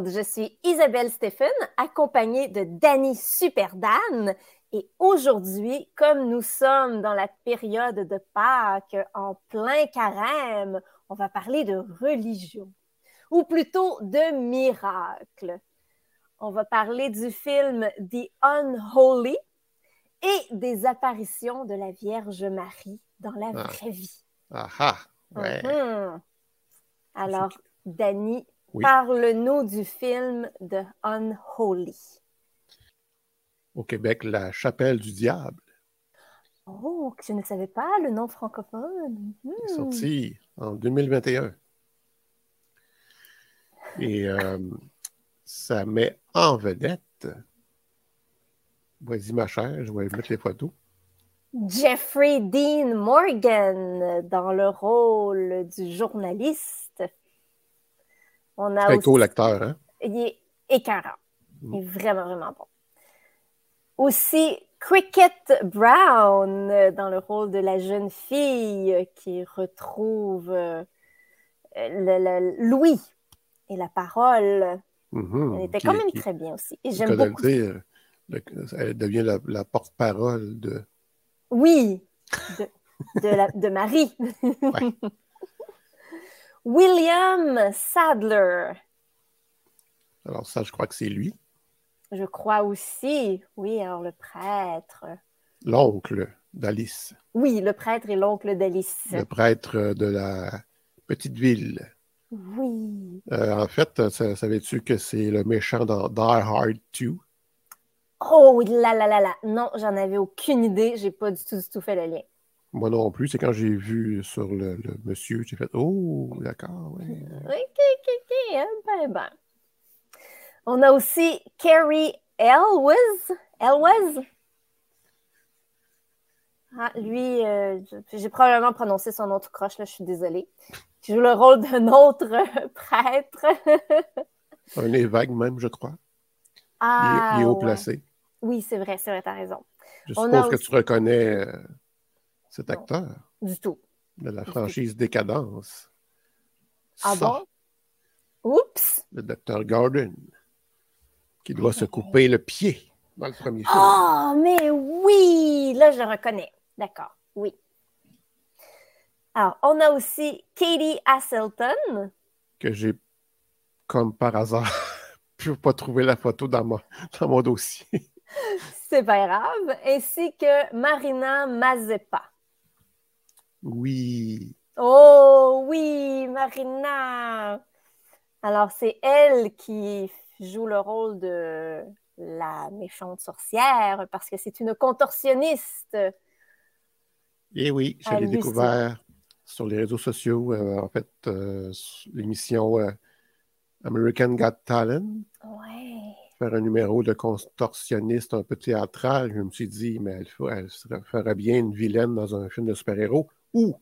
Monde, je suis Isabelle Stephen, accompagnée de Danny Superdan. Et aujourd'hui, comme nous sommes dans la période de Pâques, en plein carême, on va parler de religion, ou plutôt de miracle. On va parler du film The Unholy et des apparitions de la Vierge Marie dans la Ah. vraie vie. Ah ah, ouais. Mhm. Alors, Danny, Oui. parle-nous du film The Unholy. Au Québec, la chapelle du diable Oh, que je ne savais pas le nom francophone. est Mhm. sorti en 2021. Et euh, ça met en vedette. Vas-y, ma chère, je vais mettre les photos. Jeffrey Dean Morgan dans le rôle du journaliste. On a Très aussi... cool l'acteur, hein? Il est écœurant. Il est vraiment, vraiment bon. Aussi, Cricket Brown euh, dans le rôle de la jeune fille qui retrouve euh, Louis et la parole. Mhm. Elle était Qui- quand même qui- très bien aussi. Et j'aime beaucoup. dire, le- elle devient la, la porte-parole de. Oui, de, de, la- de Marie. Ouais. William Sadler, Alors, ça, je crois que c'est lui, je crois aussi. Oui, alors le prêtre. l'oncle d'Alice, Oui, le prêtre et l'oncle d'Alice. le prêtre de la petite ville. Oui. Euh, en fait, savais-tu que c'est le méchant dans Die Hard 2? Oh oui, là, là, là, là. Non, j'en avais aucune idée. J'ai pas du tout, du tout fait le lien. Moi non plus. C'est quand j'ai vu sur le, le monsieur, j'ai fait Oh, d'accord, ouais. Ok, ok, ok. hein, Ben, ben. On a aussi Carrie Elwes. Elwes? Ah, lui, euh, j'ai probablement prononcé son nom tout croche, là, je suis désolée. Qui joue le rôle d'un autre euh, prêtre. Un évêque même, je crois. Il, est- ah, il est haut ouais. placé. Oui, c'est vrai, c'est vrai, t'as raison. Je On suppose que tu reconnais euh, cet Non. acteur Du tout. de la franchise Décadence. Ah Ça, bon? Oups! Le docteur Gordon, qui doit se couper le pied dans le premier film. Oh, mais oui! Là, je le reconnais. D'accord, oui. Alors, on a aussi Katie Hasselton. Que j'ai, comme par hasard, pu pas trouver la photo dans mon, dans mon dossier. C'est pas grave. Ainsi que Marina Mazepa. Oui. Oh oui, Marina! Alors, c'est elle qui joue le rôle de la méchante sorcière parce que c'est une contorsionniste. Et oui, je l'ai découvert sur les réseaux sociaux, euh, en fait, euh, l'émission euh, American Got Talent, Ouais. faire un numéro de contorsionniste un peu théâtral. Je me suis dit, mais elle, elle ferait bien une vilaine dans un film de super-héros ou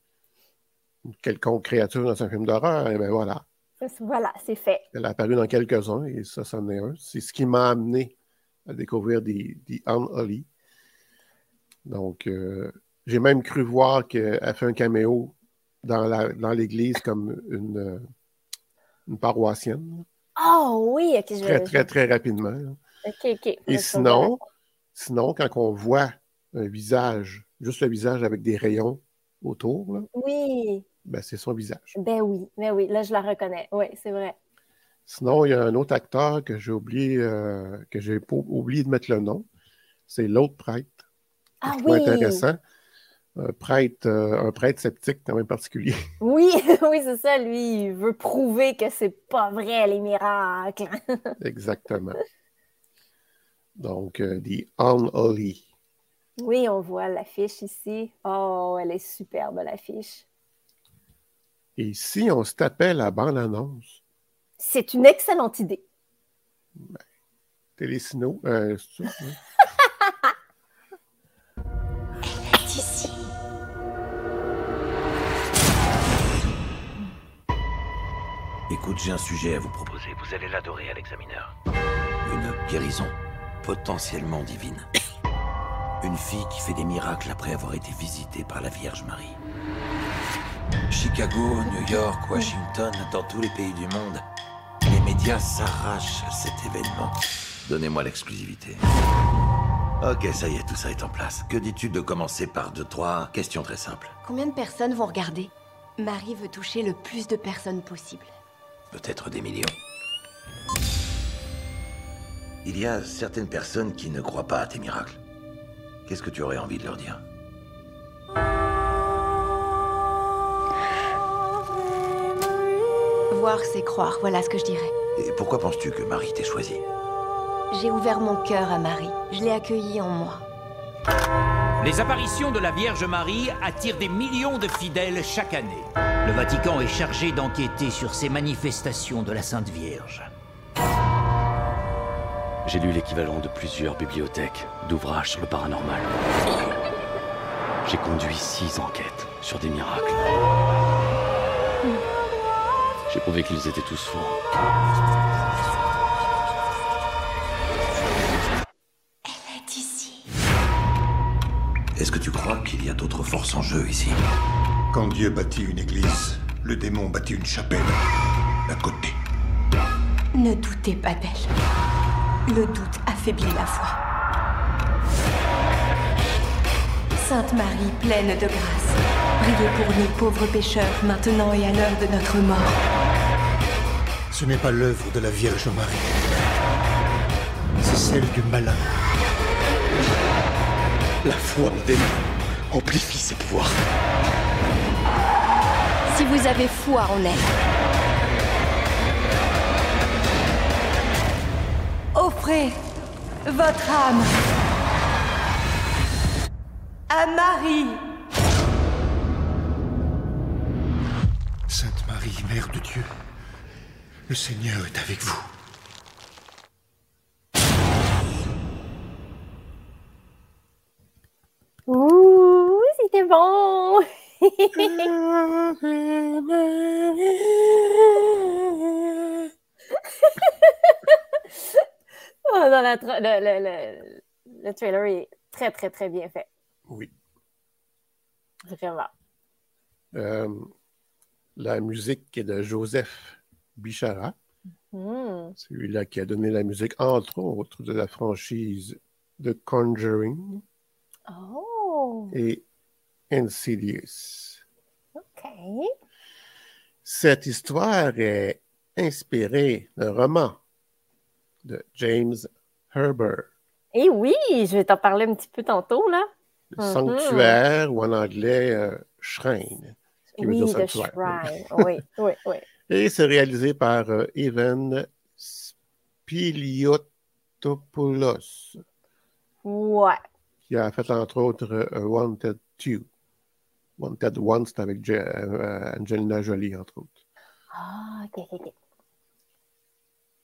une quelconque créature dans un film d'horreur. Et bien voilà, Voilà, c'est fait. elle a apparu dans quelques-uns et ça, c'en est un. C'est ce qui m'a amené à découvrir des, des Unholy. Donc, euh, j'ai même cru voir qu'elle fait un caméo dans l'église comme une, euh, une paroissienne, Oh oui, ok, je très, très, très rapidement. là. Ok, ok. Et sinon, sinon, quand on voit un visage, juste le visage avec des rayons autour, là, Oui, ben, c'est son visage. ben oui, ben oui, là je la reconnais. Oui, c'est vrai. Sinon, il y a un autre acteur que j'ai oublié, euh, que j'ai oublié de mettre le nom. C'est l'autre prêtre. Ah Je oui, intéressant. Un prêtre, euh, un prêtre sceptique quand même particulier. oui, oui, c'est ça. Lui, il veut prouver que c'est pas vrai les miracles. Exactement. Donc, euh, The Unholy. Oui, on voit l'affiche ici. Oh, elle est superbe l'affiche. Et si on se tapait la bande-annonce, C'est une excellente idée. Télésino, euh, c'est ça, hein? ici. Écoute, j'ai un sujet à vous proposer. Vous allez l'adorer à l'examineur. Une guérison potentiellement divine. Une fille qui fait des miracles après avoir été visitée par la Vierge Marie. Chicago, New York, Washington, dans tous les pays du monde, les médias s'arrachent à cet événement. Donnez-moi l'exclusivité. Ok, ça y est, tout ça est en place. Que dis-tu de commencer par deux, trois questions très simples Combien de personnes vont regarder? Marie veut toucher le plus de personnes possible. Peut-être des millions. Il y a certaines personnes qui ne croient pas à tes miracles. Qu'est-ce que tu aurais envie de leur dire? Voir, c'est croire, voilà ce que je dirais. Et pourquoi penses-tu que Marie t'ait choisi? J'ai ouvert mon cœur à Marie. Je l'ai accueillie en moi. Les apparitions de la Vierge Marie attirent des millions de fidèles chaque année. Le Vatican est chargé d'enquêter sur ces manifestations de la Sainte Vierge. J'ai lu l'équivalent de plusieurs bibliothèques d'ouvrages sur le paranormal. J'ai conduit six enquêtes sur des miracles. J'ai prouvé qu'ils étaient tous faux. Elle est ici. Est-ce que tu crois qu'il y a d'autres forces en jeu ici? Quand Dieu bâtit une église, le démon bâtit une chapelle à côté. Ne doutez pas d'elle. Le doute affaiblit la foi. Sainte Marie, pleine de grâce, priez pour nous pauvres pécheurs, maintenant et à l'heure de notre mort. Ce n'est pas l'œuvre de la Vierge Marie. C'est celle du malin. La foi en démon amplifie ses pouvoirs. Si vous avez foi en elle, offrez votre âme à Marie. Sainte Marie, Mère de Dieu, le Seigneur est avec vous. Ouh, c'était bon! Non, la tra- le, le- le- le trailer est très, très, très bien fait. Oui. Vraiment. Euh, la musique est de Joseph Bichara. Hmm. C'est lui-là qui a donné la musique, entre autres, de la franchise The Conjuring Oh, et Insidious. OK. Cette histoire est inspirée d'un roman de James Herbert, Et oui, je vais t'en parler un petit peu tantôt, là. Le Mhm. Sanctuaire, ou en anglais, euh, Shrine. qui veut Oui, dire sanctuaire. Shrine. Oui, oui, oui. Et c'est réalisé par euh, Evan Spiliotopoulos, Ouais. qui a fait entre autres euh, Wanted 2. Wanted One, c'est avec euh, Angelina Jolie, entre autres. Ah, OK, OK, OK.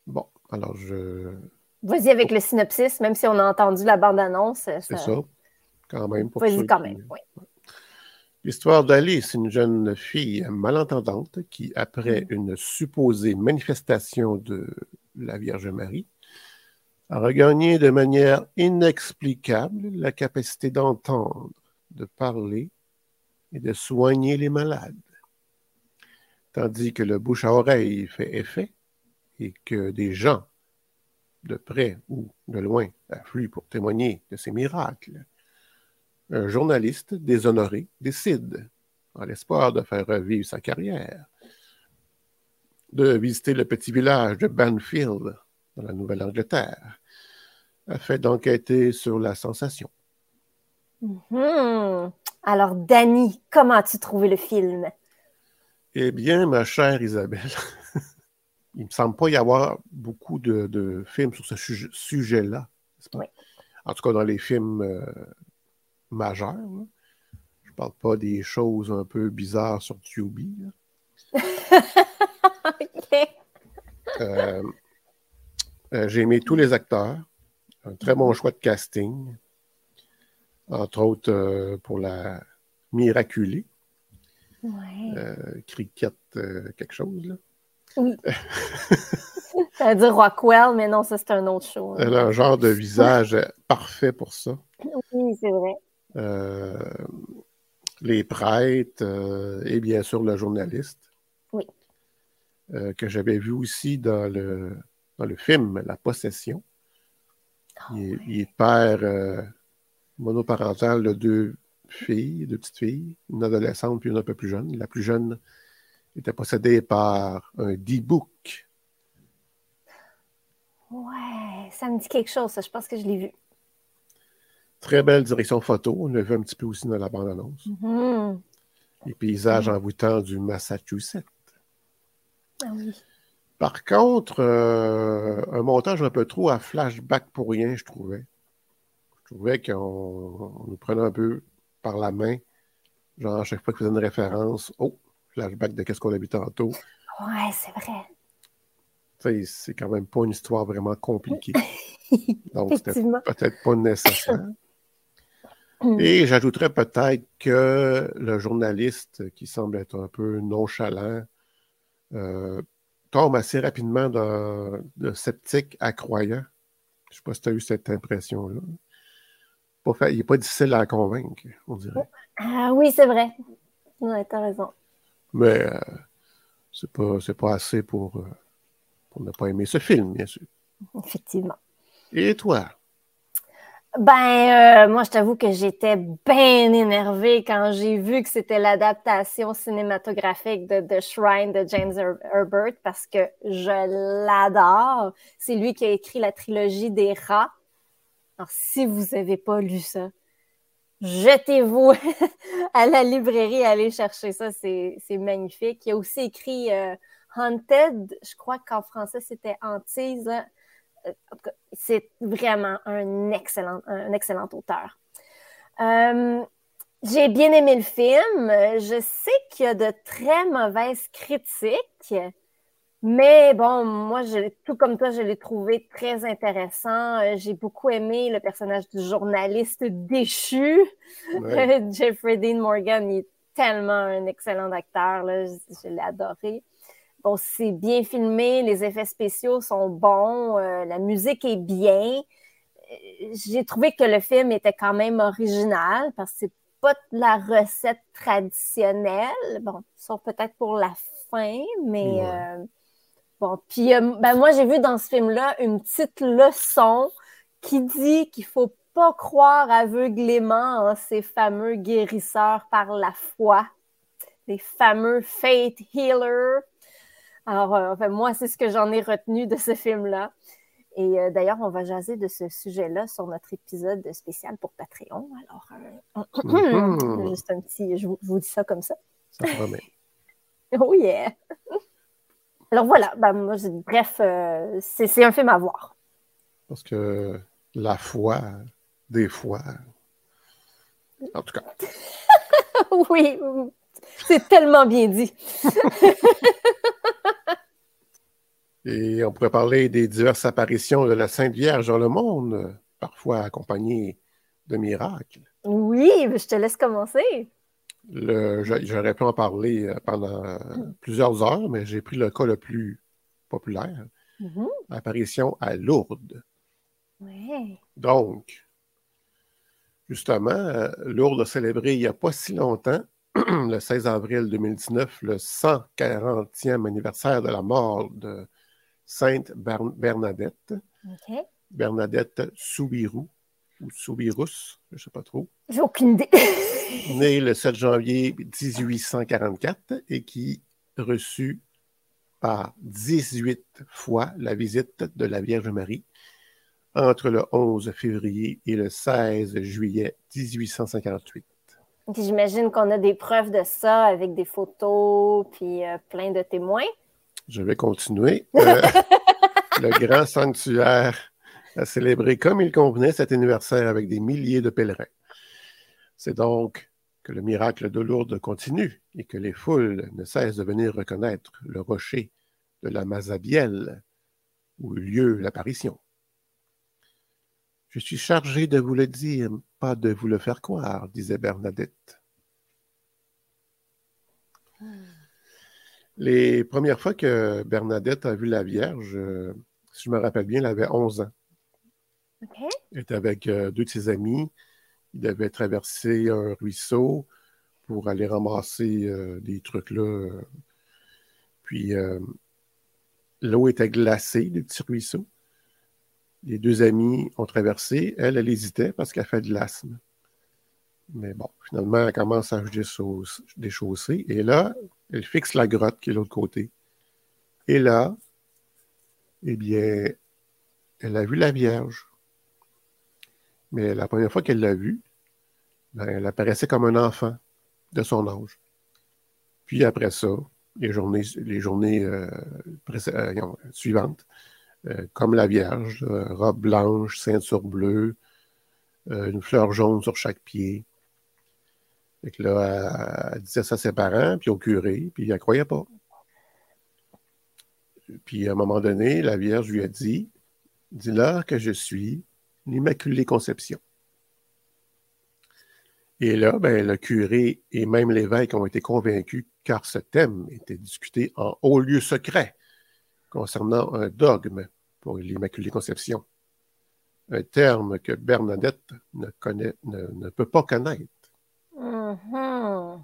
Bon, alors je. Vas-y avec le synopsis, même si on a entendu la bande-annonce. C'est ça, quand même. pour Vas-y quand qui- même, oui. L'histoire d'Alice, une jeune fille malentendante qui, après une supposée manifestation de la Vierge Marie, a regagné de manière inexplicable la capacité d'entendre, de parler et de soigner les malades. Tandis que le bouche à oreille fait effet et que des gens, de près ou de loin, affluent pour témoigner de ces miracles un journaliste déshonoré décide, en l'espoir de faire revivre sa carrière, de visiter le petit village de Banfield, dans la Nouvelle-Angleterre, afin d'enquêter sur la sensation. Mhm. Alors, Danny, comment as-tu trouvé le film? Eh bien, ma chère Isabelle, il ne me semble pas y avoir beaucoup de, de films sur ce sujet- sujet-là. Oui. En tout cas, dans les films euh, majeurs. là. Je ne parle pas des choses un peu bizarres sur. OK. Euh, euh, j'ai aimé tous les acteurs. Un très bon choix de casting. Entre autres, pour la miraculée, Ouais. Cricket, quelque chose. Là. Ça veut dire Rockwell, mais non, ça, c'est un autre show. hein. Elle a un genre de visage euh, parfait pour ça. Oui, c'est vrai. Euh, les prêtres euh, et bien sûr le journaliste. Oui. euh, que j'avais vu aussi dans le, dans le film La Possession. Ah il, est, il est père monoparental de deux filles, deux petites filles, une adolescente puis une un peu plus jeune. La plus jeune était possédée par un D-Book. Ouais, ça me dit quelque chose, ça. Je pense que je l'ai vu. Très belle direction photo. On l'a vu un petit peu aussi dans la bande-annonce. Mhm. Les paysages envoûtants du Massachusetts. Ah oui. Par contre, euh, un montage un peu trop à flashback pour rien, je trouvais. Je trouvais qu'on on nous prenait un peu par la main. Genre, à chaque fois qu'il faisait une référence, oh, flashback de qu'est-ce qu'on a vu tantôt. Ouais, c'est vrai. Tu c'est quand même pas une histoire vraiment compliquée. Donc, c'était peut-être pas nécessaire. Et j'ajouterais peut-être que le journaliste, qui semble être un peu nonchalant, euh, tombe assez rapidement le sceptique à croyant. Je ne sais pas si tu as eu cette impression-là. Pas il n'est pas difficile à convaincre, on dirait. Ah oui, c'est vrai. Ouais, t'as raison. Mais euh, c'est pas, pas assez pour, euh, pour ne pas aimer ce film, bien sûr. Effectivement. Et toi? Ben, euh, moi, je t'avoue que j'étais bien énervée quand j'ai vu que c'était l'adaptation cinématographique de The Shrine de James Her- Herbert parce que je l'adore. C'est lui qui a écrit la trilogie des rats. Alors, si vous n'avez pas lu ça, jetez-vous à la librairie, allez chercher ça, c'est magnifique. Il a aussi écrit euh, Haunted, je crois qu'en français c'était Hantise. là. Euh, C'est vraiment un excellent, un excellent auteur. Euh, j'ai bien aimé le film. Je sais qu'il y a de très mauvaises critiques, mais bon, moi, je, tout comme toi, je l'ai trouvé très intéressant. Euh, J'ai beaucoup aimé le personnage du journaliste déchu. Ouais. Jeffrey Dean Morgan, il est tellement un excellent acteur. Là. Je, je l'ai adoré. Bon, c'est bien filmé, les effets spéciaux sont bons, euh, la musique est bien. Euh, J'ai trouvé que le film était quand même original parce que c'est pas la recette traditionnelle. Bon, sauf peut-être pour la fin, mais Ouais. Bon. Puis, euh, ben moi, j'ai vu dans ce film-là une petite leçon qui dit qu'il faut pas croire aveuglément en ces fameux guérisseurs par la foi, les fameux faith healers. Alors, euh, enfin, moi, c'est ce que j'en ai retenu de ce film-là. Et euh, d'ailleurs, on va jaser de ce sujet-là sur notre épisode spécial pour Patreon. Alors, euh, Mhm. juste un petit, je vous, je vous dis ça comme ça. Ça promet. Oh yeah! Alors voilà, ben, moi, je- bref, euh, c'est un film à voir. Parce que la foi, des fois. En tout cas, oui, c'est tellement bien dit. et on pourrait parler des diverses apparitions de la Sainte Vierge dans le monde, parfois accompagnées de miracles. Oui, je te laisse commencer. J'aurais pu en parler euh, pendant euh, plusieurs heures, mais j'ai pris le cas le plus populaire, Mhm. apparition à Lourdes. Ouais. Donc, justement, euh, Lourdes a célébré il n'y a pas si longtemps, le 16 avril 2019, le 140e anniversaire de la mort de Sainte Bern- Bernadette. Bernadette Soubirou, ou Soubirous, je ne sais pas trop, J'ai aucune idée. née le 7 janvier 1844 et qui reçut par 18 fois la visite de la Vierge Marie entre le 11 février et le 16 juillet 1858. Puis J'imagine qu'on a des preuves de ça avec des photos puis euh, plein de témoins. Je vais continuer. Euh, le grand sanctuaire a célébré comme il convenait cet anniversaire avec des milliers de pèlerins. C'est donc que le miracle de Lourdes continue et que les foules ne cessent de venir reconnaître le rocher de la Mazabielle où eut lieu l'apparition. Je suis chargé de vous le dire, pas de vous le faire croire, disait Bernadette. Les premières fois que Bernadette a vu la Vierge, euh, si je me rappelle bien, elle avait 11 ans. OK. Elle était avec euh, deux de ses amis. Ils avaient traversé un ruisseau pour aller ramasser euh, des trucs là. euh. Puis, l'eau était glacée, le petit ruisseau. Les deux amis ont traversé. Elle, elle hésitait parce qu'elle fait de l'asthme. Mais bon, finalement, elle commence à des chaussées. Et là, elle fixe la grotte qui est de l'autre côté. Et là, eh bien, elle a vu la Vierge. Mais la première fois qu'elle l'a vue, ben, elle apparaissait comme un enfant de son âge. Puis après ça, les journées, euh, euh, suivantes, euh, comme la Vierge, robe blanche, ceinture bleue, une fleur jaune sur chaque pied. Elle, disait ça à ses parents, puis au curé, puis il ne croyait pas. Puis à un moment donné, la Vierge lui a dit Dis-leur que je suis l'Immaculée Conception. Et là, ben, le curé et même l'évêque ont été convaincus car ce thème était discuté en haut lieu secret concernant un dogme pour l'Immaculée Conception. Un terme que Bernadette ne, connaît, ne, peut pas connaître. Mm-hmm.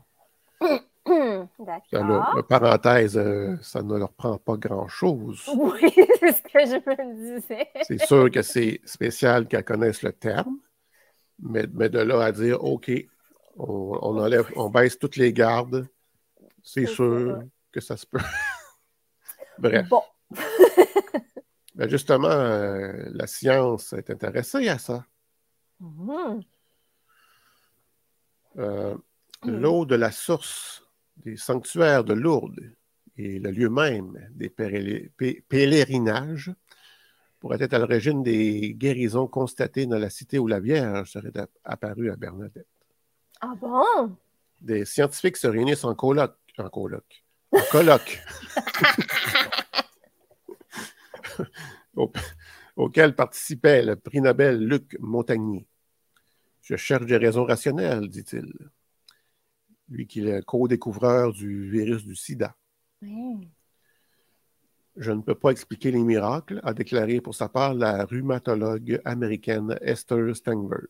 D'accord. parenthèse, euh, ça ne leur prend pas grand-chose. Oui, c'est ce que je me disais. c'est sûr que c'est spécial qu'elles connaissent le terme, mais, mais, de là à dire, OK, on, enlève, on baisse toutes les gardes, c'est sûr que ça se peut. Bref. Bon. ben justement, euh, la science est intéressée à ça. Mm-hmm. Euh, mm. L'eau de la source des sanctuaires de Lourdes et le lieu même des pèlerinages pourrait être à l'origine des guérisons constatées dans la cité où la Vierge serait apparue à Bernadette. Ah bon? Des scientifiques se réunissent en colloque. En colloque. En colloque. auquel participait le prix Nobel Luc Montagnier. Je cherche des raisons rationnelles, dit-il. Lui qui est le co-découvreur du virus du sida. Je ne peux pas expliquer les miracles, a déclaré pour sa part la rhumatologue américaine Esther Steinberg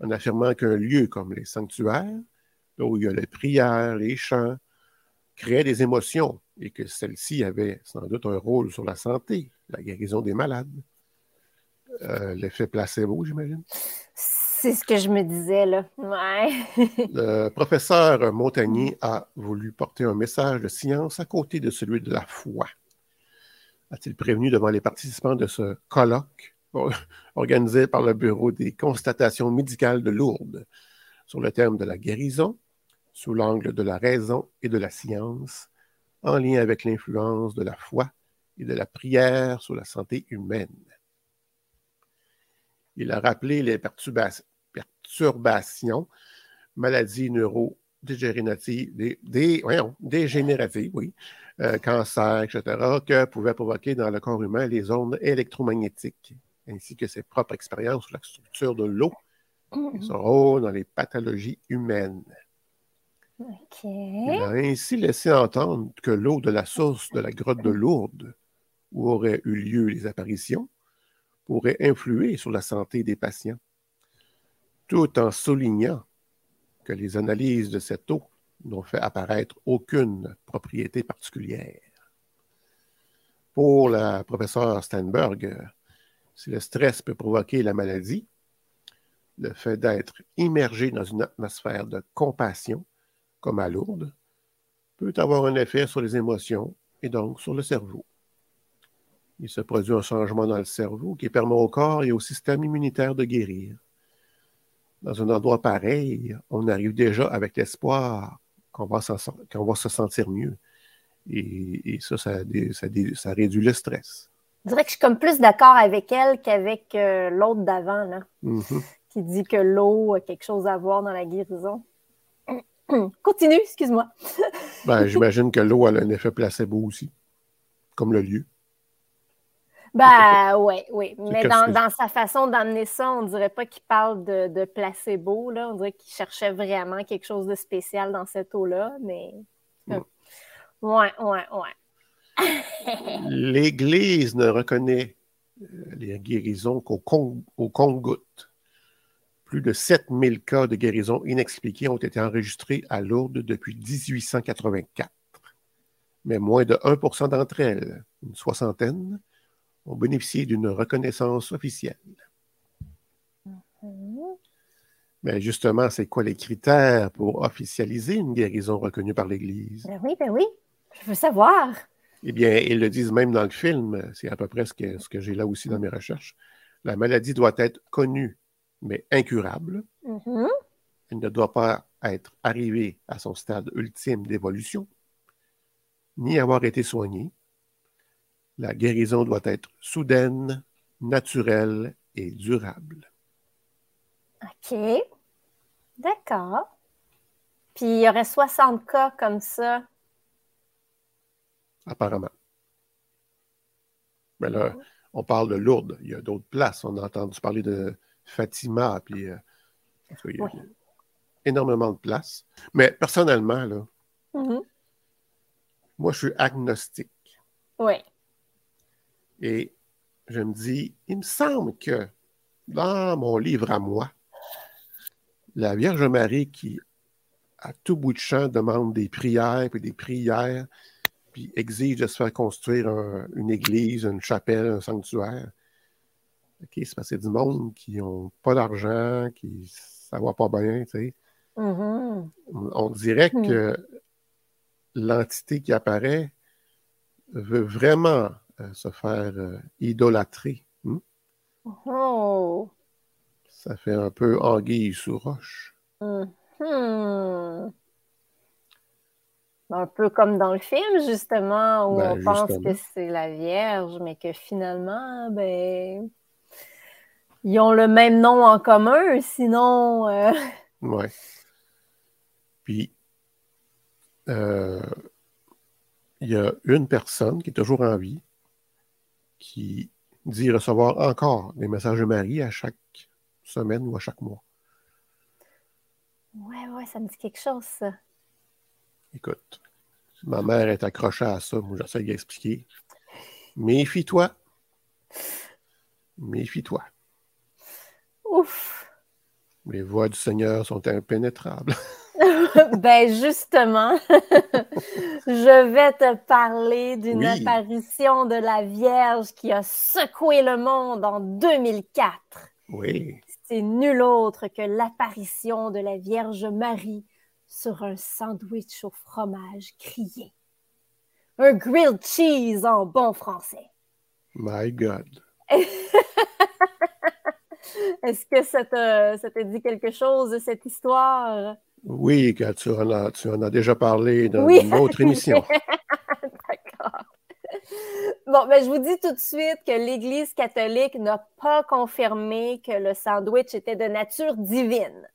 en affirmant qu'un lieu comme les sanctuaires, où il y a les prières, les chants, créait des émotions et que celles-ci avaient sans doute un rôle sur la santé, la guérison des malades. Euh, l'effet placebo, j'imagine? C'est ce que je me disais, là. Le professeur Montagnier a voulu porter un message de science à côté de celui de la foi. A-t-il prévenu devant les participants de ce colloque organisé par le Bureau des constatations médicales de Lourdes sur le thème de la guérison sous l'angle de la raison et de la science en lien avec l'influence de la foi et de la prière sur la santé humaine? Il a rappelé les perturbations, maladies neurodégénératives, des, des, dégénératives, oui, euh, cancer, etc., que pouvaient provoquer dans le corps humain les ondes électromagnétiques ainsi que ses propres expériences sur la structure de l'eau et son rôle dans les pathologies humaines. Il a ainsi laissé entendre que l'eau de la source de la grotte de Lourdes, où auraient eu lieu les apparitions, pourrait influer sur la santé des patients, tout en soulignant que les analyses de cette eau n'ont fait apparaître aucune propriété particulière. Pour la professeure Steinberg, si le stress peut provoquer la maladie, le fait d'être immergé dans une atmosphère de compassion, comme à Lourdes, peut avoir un effet sur les émotions et donc sur le cerveau. Il se produit un changement dans le cerveau qui permet au corps et au système immunitaire de guérir. Dans un endroit pareil, on arrive déjà avec l'espoir qu'on va, va, se sentir mieux. Et, ça, ça, ça réduit le stress. Je dirais que je suis comme plus d'accord avec elle qu'avec euh, l'autre d'avant, là, mm-hmm. qui dit que l'eau a quelque chose à voir dans la guérison. Continue, excuse-moi. ben, J'imagine que l'eau a un effet placebo aussi, comme le lieu. Ben oui, oui. Mais dans, sa façon d'amener ça, on dirait pas qu'il parle de, placebo. Là. On dirait qu'il cherchait vraiment quelque chose de spécial dans cette eau-là. Mais. Mm. Ouais, ouais, ouais. L'Église ne reconnaît euh, les guérisons qu'au compte-gouttes. Plus de 7000 cas de guérison inexpliqués ont été enregistrés à Lourdes depuis 1884. mais moins de 1% d'entre elles, une soixantaine, ont bénéficié d'une reconnaissance officielle. Mais justement, c'est quoi les critères pour officialiser une guérison reconnue par l'Église? Ben oui, ben oui, je veux savoir. Eh bien, ils le disent même dans le film, c'est à peu près ce que, ce que j'ai là aussi dans mes recherches. La maladie doit être connue, mais incurable. Mhm. Elle ne doit pas être arrivée à son stade ultime d'évolution, ni avoir été soignée. La guérison doit être soudaine, naturelle et durable. OK. D'accord. Puis il y aurait 60 cas comme ça. apparemment. Mais là, on parle de Lourdes. Il y a d'autres places. On a entendu parler de Fatima. Puis, euh, il y a Oui. énormément de places. Mais personnellement, là, Mhm. moi, je suis agnostique. Oui. Et je me dis, il me semble que dans mon livre à moi, la Vierge Marie qui, à tout bout de champ, demande des prières, puis des prières, puis exige de se faire construire un- une église, une chapelle, un sanctuaire. OK, c'est parce du monde qui n'ont pas d'argent, qui ça va pas bien, tu sais. Mhm. On dirait Hmm. que l'entité qui apparaît veut vraiment se faire euh, idolâtrer. hmm? Oh. Ça fait un peu anguille sous roche. Mhm. Un peu comme dans le film, justement, où Ben, on pense que c'est la Vierge, mais que finalement, ben, ils ont le même nom en commun, sinon. euh, Ouais. Puis, euh, il y a une personne qui est toujours en vie qui dit recevoir encore des messages de Marie à chaque semaine ou à chaque mois. Ouais, ouais, ça me dit quelque chose, ça. Écoute, ma mère est accrochée à ça. Moi, j'essaie d'expliquer. Méfie-toi. Méfie-toi. Ouf! Les voies du Seigneur sont impénétrables. Ben justement, je vais te parler d'une Oui. apparition de la Vierge qui a secoué le monde en 2004. Oui. C'est nul autre que l'apparition de la Vierge Marie sur un sandwich au fromage grillé. Un grilled cheese en bon français. My God. Est-ce que ça te dit quelque chose de cette histoire? Oui, tu en as, tu en as déjà parlé dans Oui. une autre émission. D'accord. Bon, ben, je vous dis tout de suite que l'Église catholique n'a pas confirmé que le sandwich était de nature divine.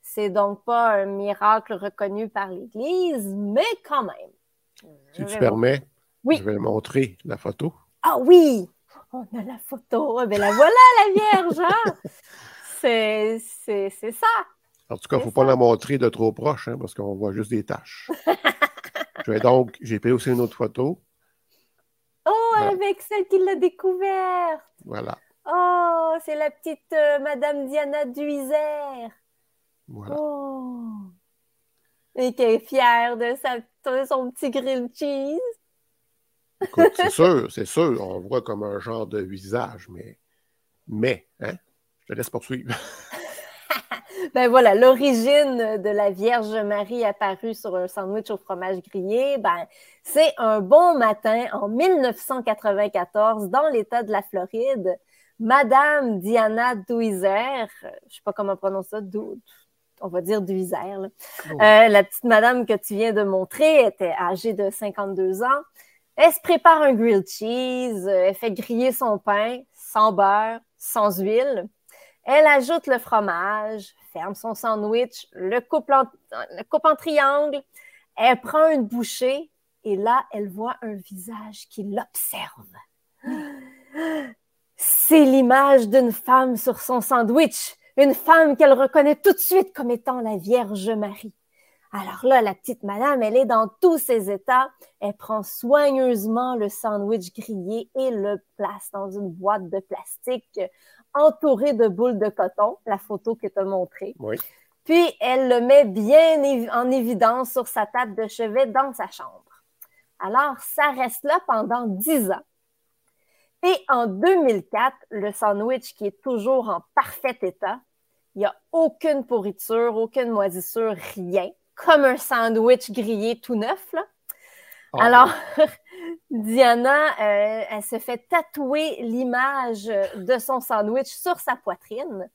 C'est donc pas un miracle reconnu par l'Église, mais quand même. Si tu permets, Oui. je vais montrer la photo. Ah oui! On a la photo. Ah, ben la voilà, la Vierge, hein? C'est ça. En tout cas, il ne faut pas la montrer de trop proche, hein, parce qu'on voit juste des taches. je vais donc, j'ai pris aussi une autre photo. Oh, Voilà. avec celle qui l'a découverte. Voilà. Oh, c'est la petite euh, Madame Diana Duisère. Voilà. Oh! Et qui est fière de, sa, de son petit grilled cheese. Écoute, c'est sûr, c'est sûr, on voit comme un genre de visage, mais, mais, hein, je te laisse poursuivre. Ben voilà, l'origine de la Vierge Marie apparue sur un sandwich au fromage grillé, ben, c'est un bon matin en 1994 dans l'État de la Floride. Madame Diana Duiser, je sais pas comment on prononce ça, on va dire Duiser, là. Oh. Euh, la petite madame que tu viens de montrer était âgée de 52 ans. Elle se prépare un grilled cheese, elle fait griller son pain sans beurre, sans huile. Elle ajoute le fromage, ferme son sandwich, le coupe en, le coupe en triangle. Elle prend une bouchée et là, elle voit un visage qui l'observe. C'est l'image d'une femme sur son sandwich, une femme qu'elle reconnaît tout de suite comme étant la Vierge Marie. Alors là, la petite madame, elle est dans tous ses états. Elle prend soigneusement le sandwich grillé et le place dans une boîte de plastique entourée de boules de coton, la photo que tu as montrée. Oui. Puis, elle le met bien en évidence sur sa table de chevet dans sa chambre. Alors, ça reste là pendant 10 ans. Et en 2004, le sandwich qui est toujours en parfait état, il n'y a aucune pourriture, aucune moisissure, rien, comme un sandwich grillé tout neuf. Là. Ah. Alors, Diana, euh, elle se fait tatouer l'image de son sandwich sur sa poitrine.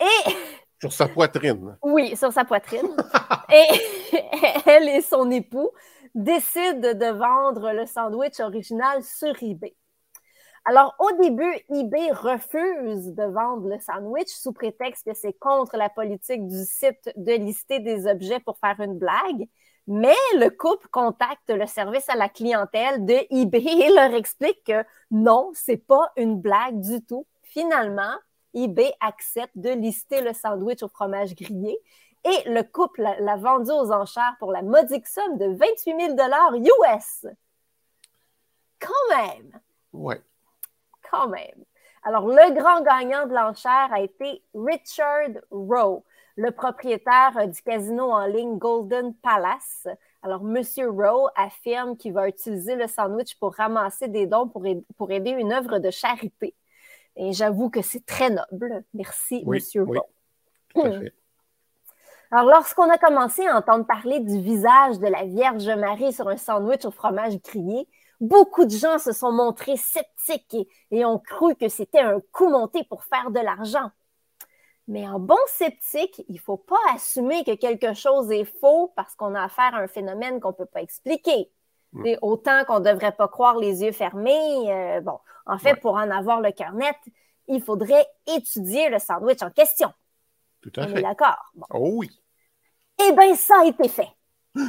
Et. Sur sa poitrine. Oui, sur sa poitrine. et elle et son époux décident de vendre le sandwich original sur eBay. Alors, au début, eBay refuse de vendre le sandwich sous prétexte que c'est contre la politique du site de lister des objets pour faire une blague. Mais le couple contacte le service à la clientèle de eBay et leur explique que non, c'est pas une blague du tout. Finalement, eBay accepte de lister le sandwich au fromage grillé et le couple l'a vendu aux enchères pour la modique somme de 28 000 US. Quand même. Ouais. Quand même. Alors, le grand gagnant de l'enchère a été Richard Rowe le propriétaire euh, du casino en ligne Golden Palace. Alors, M. Rowe affirme qu'il va utiliser le sandwich pour ramasser des dons pour, aider, une œuvre de charité. Et j'avoue que c'est très noble. Merci, M. Rowe. Alors, lorsqu'on a commencé à entendre parler du visage de la Vierge Marie sur un sandwich au fromage grillé, beaucoup de gens se sont montrés sceptiques et ont cru que c'était un coup monté pour faire de l'argent. Mais en bon sceptique, il ne faut pas assumer que quelque chose est faux parce qu'on a affaire à un phénomène qu'on ne peut pas expliquer. Autant qu'on ne devrait pas croire les yeux fermés. Euh, bon, en fait, pour en avoir le cœur net, il faudrait étudier le sandwich en question. Tout à On fait. d'accord? Oh oui. Eh bien, ça a été fait.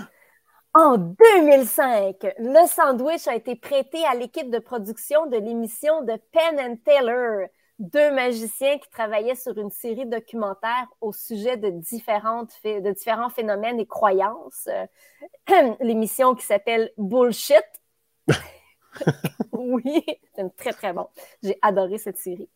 En 2005, le sandwich a été prêté à l'équipe de production de l'émission de Penn and Taylor deux magiciens qui travaillaient sur une série documentaire au sujet de, différentes, de différents phénomènes et croyances. Euh, l'émission qui s'appelle Bullshit. oui, c'est très, très bon. J'ai adoré cette série.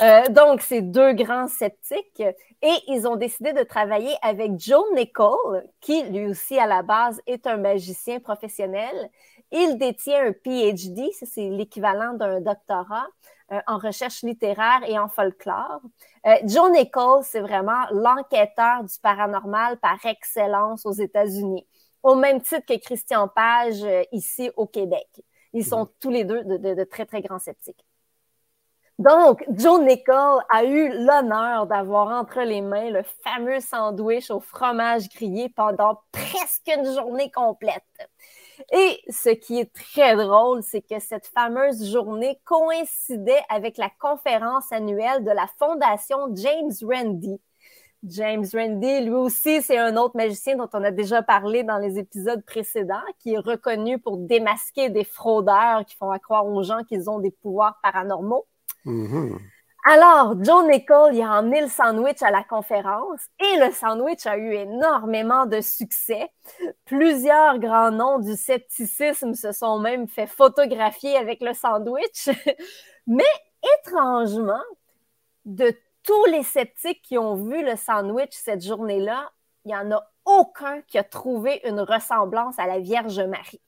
Euh, donc, c'est deux grands sceptiques et ils ont décidé de travailler avec Joe Nicole, qui lui aussi à la base est un magicien professionnel. Il détient un PhD, c'est l'équivalent d'un doctorat euh, en recherche littéraire et en folklore. Euh, Joe Nichols, c'est vraiment l'enquêteur du paranormal par excellence aux États-Unis, au même titre que Christian Page euh, ici au Québec. Ils sont tous les deux de, très, très grands sceptiques. Donc, Joe Nichols a eu l'honneur d'avoir entre les mains le fameux sandwich au fromage grillé pendant presque une journée complète. Et ce qui est très drôle, c'est que cette fameuse journée coïncidait avec la conférence annuelle de la Fondation James Randi. James Randi, lui aussi, c'est un autre magicien dont on a déjà parlé dans les épisodes précédents, qui est reconnu pour démasquer des fraudeurs qui font croire aux gens qu'ils ont des pouvoirs paranormaux. Mm-hmm. Alors, John Nicole, il a emmené le sandwich à la conférence et le sandwich a eu énormément de succès. Plusieurs grands noms du scepticisme se sont même fait photographier avec le sandwich. Mais étrangement, de tous les sceptiques qui ont vu le sandwich cette journée-là, il n'y en a aucun qui a trouvé une ressemblance à la Vierge Marie.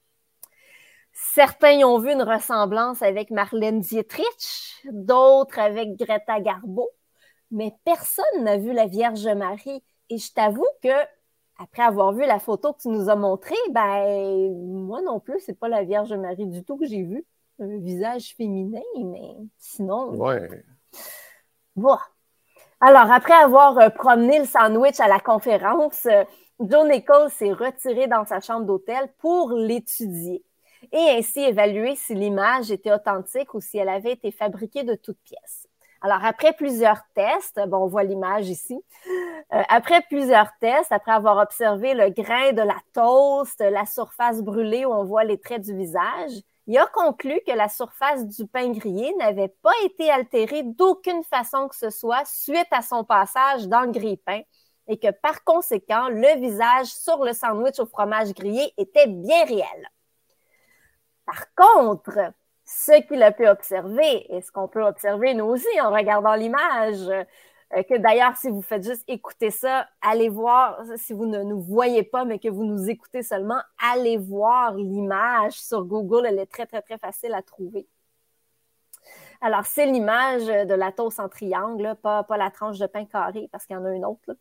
Certains ont vu une ressemblance avec Marlène Dietrich, d'autres avec Greta Garbo, mais personne n'a vu la Vierge Marie. Et je t'avoue que, après avoir vu la photo que tu nous as montrée, ben, moi non plus, c'est pas la Vierge Marie du tout que j'ai vu. Un visage féminin, mais sinon. Ouais. Bon. Alors, après avoir euh, promené le sandwich à la conférence, euh, Joe Nichols s'est retiré dans sa chambre d'hôtel pour l'étudier et ainsi évaluer si l'image était authentique ou si elle avait été fabriquée de toutes pièces. Alors, après plusieurs tests, bon, on voit l'image ici. Euh, après plusieurs tests, après avoir observé le grain de la toast, la surface brûlée où on voit les traits du visage, il a conclu que la surface du pain grillé n'avait pas été altérée d'aucune façon que ce soit suite à son passage dans le grille-pain et que par conséquent, le visage sur le sandwich au fromage grillé était bien réel. Par contre, ce qu'il a pu observer, et ce qu'on peut observer nous aussi en regardant l'image, Euh, que d'ailleurs, si vous faites juste écouter ça, allez voir, si vous ne nous voyez pas, mais que vous nous écoutez seulement, allez voir l'image sur Google. Elle est très, très, très facile à trouver. Alors, c'est l'image de la toast en triangle, pas, la tranche de pain carré, parce qu'il y en a une autre.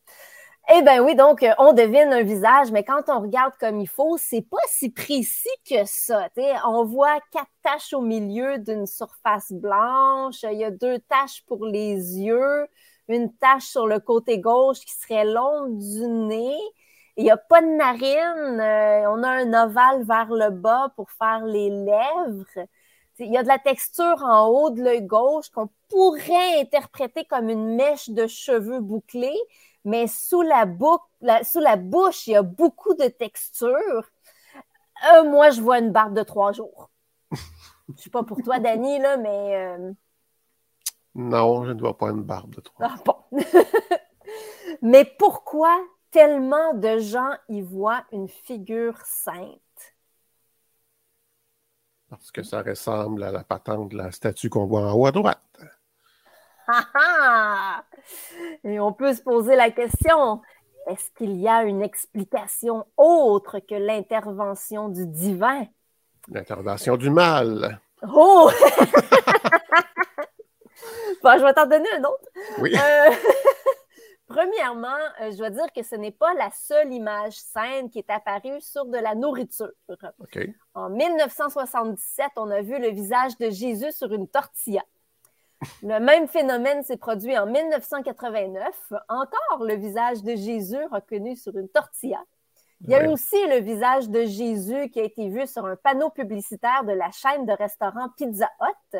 Eh bien oui, donc on devine un visage, mais quand on regarde comme il faut, c'est pas si précis que ça. On voit quatre taches au milieu d'une surface blanche, il y a deux taches pour les yeux, une tache sur le côté gauche qui serait l'ombre du nez. Il n'y a pas de narine, euh, on a un ovale vers le bas pour faire les lèvres. Il y a de la texture en haut de l'œil gauche qu'on pourrait interpréter comme une mèche de cheveux bouclés, mais sous la, sous la bouche, il y a beaucoup de texture. Euh, moi, je vois une barbe de trois jours. je ne sais pas pour toi, Dani, là, mais. Euh, non, je ne vois pas une barbe de trois ah, bon. mais pourquoi tellement de gens y voient une figure sainte? Parce que ça ressemble à la patente de la statue qu'on voit en haut à droite. Et on peut se poser la question, est-ce qu'il y a une explication autre que l'intervention du divin? L'intervention du mal. Oh! bon, je vais t'en donner un autre. Oui. Euh, premièrement, euh, je dois dire que ce n'est pas la seule image sainte qui est apparue sur de la nourriture. En 1977, on a vu le visage de Jésus sur une tortilla. Le même phénomène s'est produit en 1989. Encore le visage de Jésus reconnu sur une tortilla. Il y a eu aussi le visage de Jésus qui a été vu sur un panneau publicitaire de la chaîne de restaurants Pizza Hut.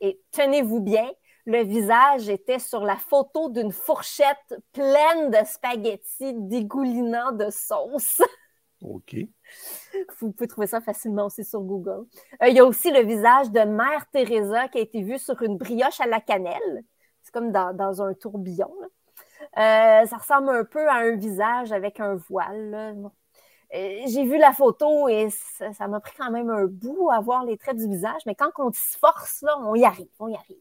Et tenez-vous bien, le visage était sur la photo d'une fourchette pleine de spaghettis dégoulinant de sauce. OK. Vous pouvez trouver ça facilement aussi sur Google. Euh, il y a aussi le visage de Mère Teresa qui a été vu sur une brioche à la cannelle. C'est comme dans, un tourbillon. Euh, ça ressemble un peu à un visage avec un voile. Euh, j'ai vu la photo et ça m'a pris quand même un bout à voir les traits du visage, mais quand on se force, là, on y arrive, on y arrive.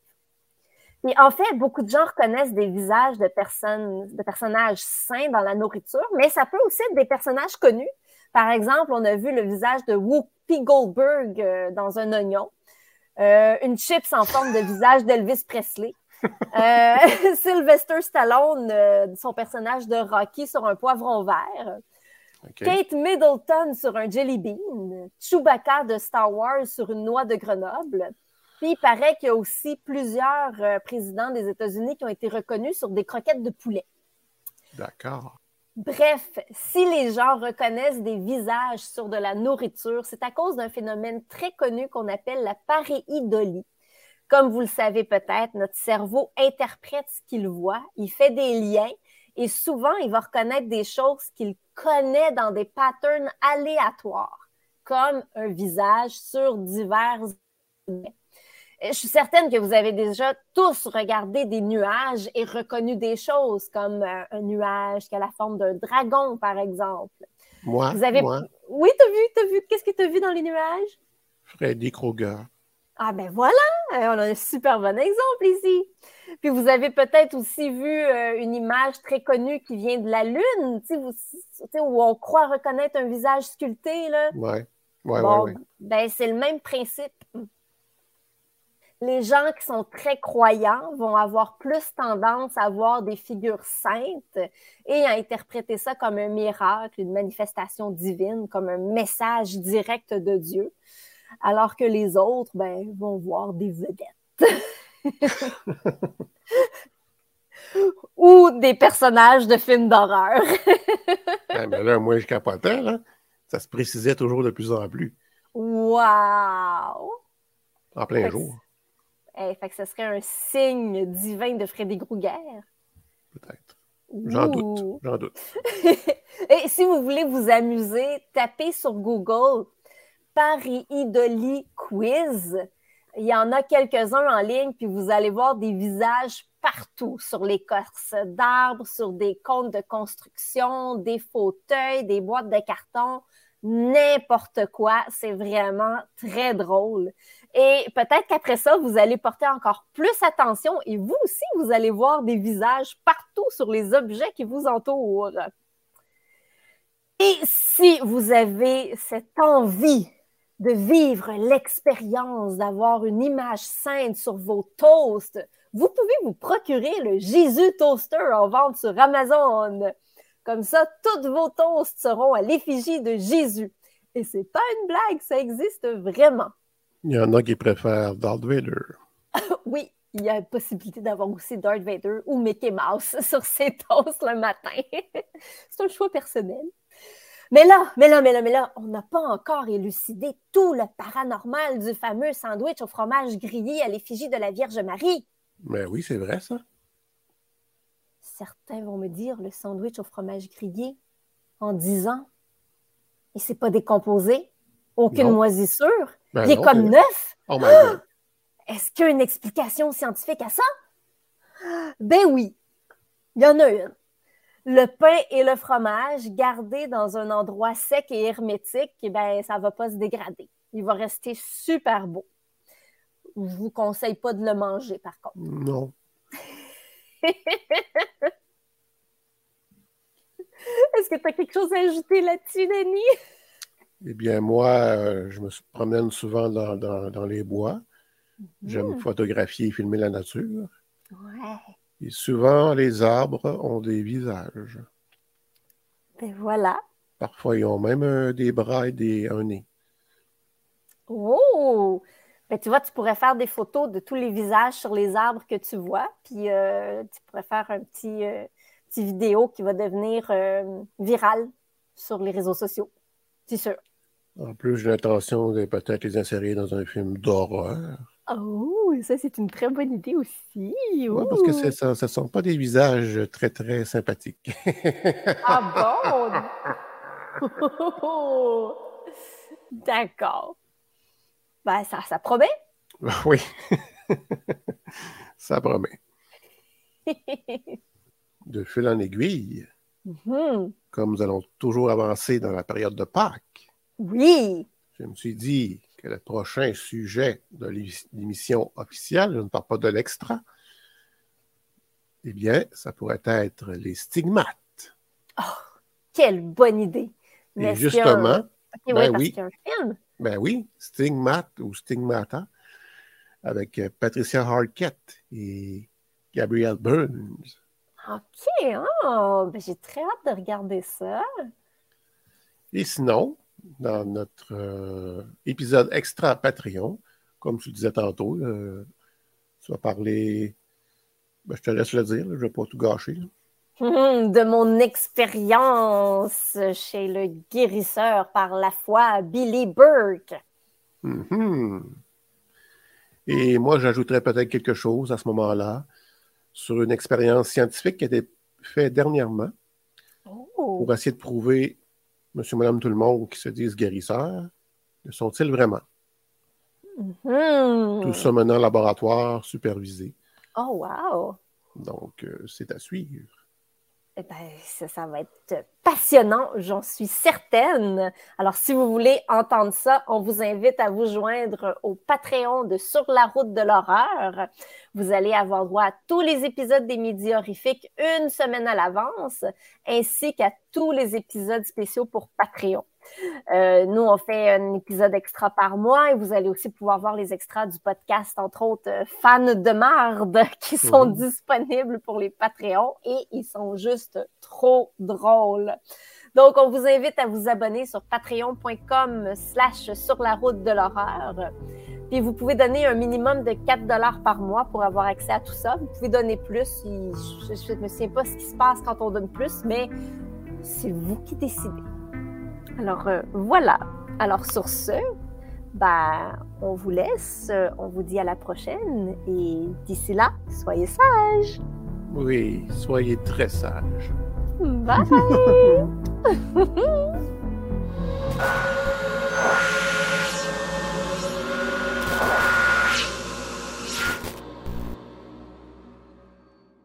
En fait, beaucoup de gens reconnaissent des visages de personnes, de personnages sains dans la nourriture, mais ça peut aussi être des personnages connus par exemple, on a vu le visage de Whoopi Goldberg euh, dans un oignon, euh, une chips en forme de visage d'Elvis Presley. Euh, Sylvester Stallone, son personnage de Rocky sur un poivron vert. Kate Middleton sur un jelly bean. Chewbacca de Star Wars sur une noix de Grenoble. Puis il paraît qu'il y a aussi plusieurs présidents des États-Unis qui ont été reconnus sur des croquettes de poulet. D'accord. Bref, si les gens reconnaissent des visages sur de la nourriture, c'est à cause d'un phénomène très connu qu'on appelle la pareidolie. Comme vous le savez peut-être, notre cerveau interprète ce qu'il voit, il fait des liens et souvent il va reconnaître des choses qu'il connaît dans des patterns aléatoires, comme un visage sur divers je suis certaine que vous avez déjà tous regardé des nuages et reconnu des choses comme euh, un nuage qui a la forme d'un dragon, par exemple. Moi, vous avez... moi. Oui, t'as vu, t'as vu. Qu'est-ce que t'as vu dans les nuages? Freddy Krueger. Ah ben voilà, euh, on a un super bon exemple ici. Puis vous avez peut-être aussi vu euh, une image très connue qui vient de la Lune, où on croit reconnaître un visage sculpté. Là. Ouais. Ouais, ouais, Ben, c'est le même principe les gens qui sont très croyants vont avoir plus tendance à voir des figures saintes et à interpréter ça comme un miracle, une manifestation divine, comme un message direct de Dieu, alors que les autres ben, vont voir des vedettes. Ou des personnages de films d'horreur. mais là, moi, je capotais, là. Ça se précisait toujours de plus en plus. Wow! En plein jour. Eh, fait que ce serait un signe divin de Freddy Krueger. Peut-être. J'en doute. J'en doute. Et si vous voulez vous amuser, tapez sur Google Paris Idoli Quiz. Il y en a quelques-uns en ligne, puis vous allez voir des visages partout sur les corses d'arbres, sur des comptes de construction, des fauteuils, des boîtes de carton, n'importe quoi. C'est vraiment très drôle. Et peut-être qu'après ça, vous allez porter encore plus attention et vous aussi, vous allez voir des visages partout sur les objets qui vous entourent. Et si vous avez cette envie de vivre l'expérience d'avoir une image sainte sur vos toasts, vous pouvez vous procurer le Jésus Toaster en vente sur Amazon. Comme ça, tous vos toasts seront à l'effigie de Jésus. Et c'est pas une blague, ça existe vraiment. Il y en a qui préfèrent Darth Vader. oui, il y a la possibilité d'avoir aussi Darth Vader ou Mickey Mouse sur ses toasts le matin. c'est un choix personnel. Mais là, mais là, mais là, mais là, on n'a pas encore élucidé tout le paranormal du fameux sandwich au fromage grillé à l'effigie de la Vierge Marie. Mais oui, c'est vrai ça. Certains vont me dire le sandwich au fromage grillé en disant et c'est pas décomposé, aucune moisissure, ben il est comme neuf. Oh my God. Est-ce qu'il y a une explication scientifique à ça? Ben oui, il y en a une le pain et le fromage gardés dans un endroit sec et hermétique, eh ben, ça ne va pas se dégrader. Il va rester super beau. Je ne vous conseille pas de le manger, par contre. Non. Est-ce que tu as quelque chose à ajouter là-dessus, Denis? Eh bien, moi, euh, je me promène souvent dans, les bois. J'aime mm. photographier et filmer la nature. Ouais. Et souvent, les arbres ont des visages. Ben voilà. Parfois, ils ont même euh, des bras et des, un nez. Oh! Ben, tu vois, tu pourrais faire des photos de tous les visages sur les arbres que tu vois, puis euh, tu pourrais faire un petit, euh, petit vidéo qui va devenir viral sur les réseaux sociaux. C'est sûr. En plus, j'ai l'intention de peut-être les insérer dans un film d'horreur. Oh, ça, c'est une très bonne idée aussi. Oui, parce que ça ne sont pas des visages très, très sympathiques. ah bon? D'accord. Ben, ça, ça promet? Oui. ça promet. De fil en aiguille, mm-hmm. comme nous allons toujours avancer dans la période de Pâques. Oui. Je me suis dit, que le prochain sujet de l'émission officielle, je ne parle pas de l'extra, eh bien, ça pourrait être les stigmates. Oh, quelle bonne idée! Et justement, ben oui, Ben oui, Stigmate ou Stigmata avec euh, Patricia Harkett et Gabrielle Burns. OK, oh, ben j'ai très hâte de regarder ça. Et sinon, dans notre euh, épisode extra Patreon. Comme tu le disais tantôt, euh, tu vas parler. Ben, je te laisse le dire, je ne vais pas tout gâcher. de mon expérience chez le guérisseur par la foi, Billy Burke. Mm-hmm. Et moi, j'ajouterais peut-être quelque chose à ce moment-là sur une expérience scientifique qui a été faite dernièrement oh. pour essayer de prouver monsieur, madame, tout le monde qui se disent guérisseurs, le sont-ils vraiment? Mm-hmm. Tout ça maintenant laboratoire supervisé. Oh, wow! Donc, euh, c'est à suivre. Eh ben, ça, va être passionnant, j'en suis certaine. Alors, si vous voulez entendre ça, on vous invite à vous joindre au Patreon de Sur la route de l'horreur. Vous allez avoir droit à tous les épisodes des Midi Horrifiques une semaine à l'avance, ainsi qu'à tous les épisodes spéciaux pour Patreon. Euh, nous, on fait un épisode extra par mois et vous allez aussi pouvoir voir les extras du podcast, entre autres euh, fans de marde, qui sont mhm. disponibles pour les Patreons et ils sont juste trop drôles. Donc, on vous invite à vous abonner sur patreon.com slash sur la route de l'horreur. Puis vous pouvez donner un minimum de 4 dollars par mois pour avoir accès à tout ça. Vous pouvez donner plus. Je ne me souviens pas ce qui se passe quand on donne plus, mais c'est vous qui décidez. Alors euh, voilà. Alors sur ce, bah, on vous laisse. On vous dit à la prochaine. Et d'ici là, soyez sages. Oui, soyez très sages. Bye.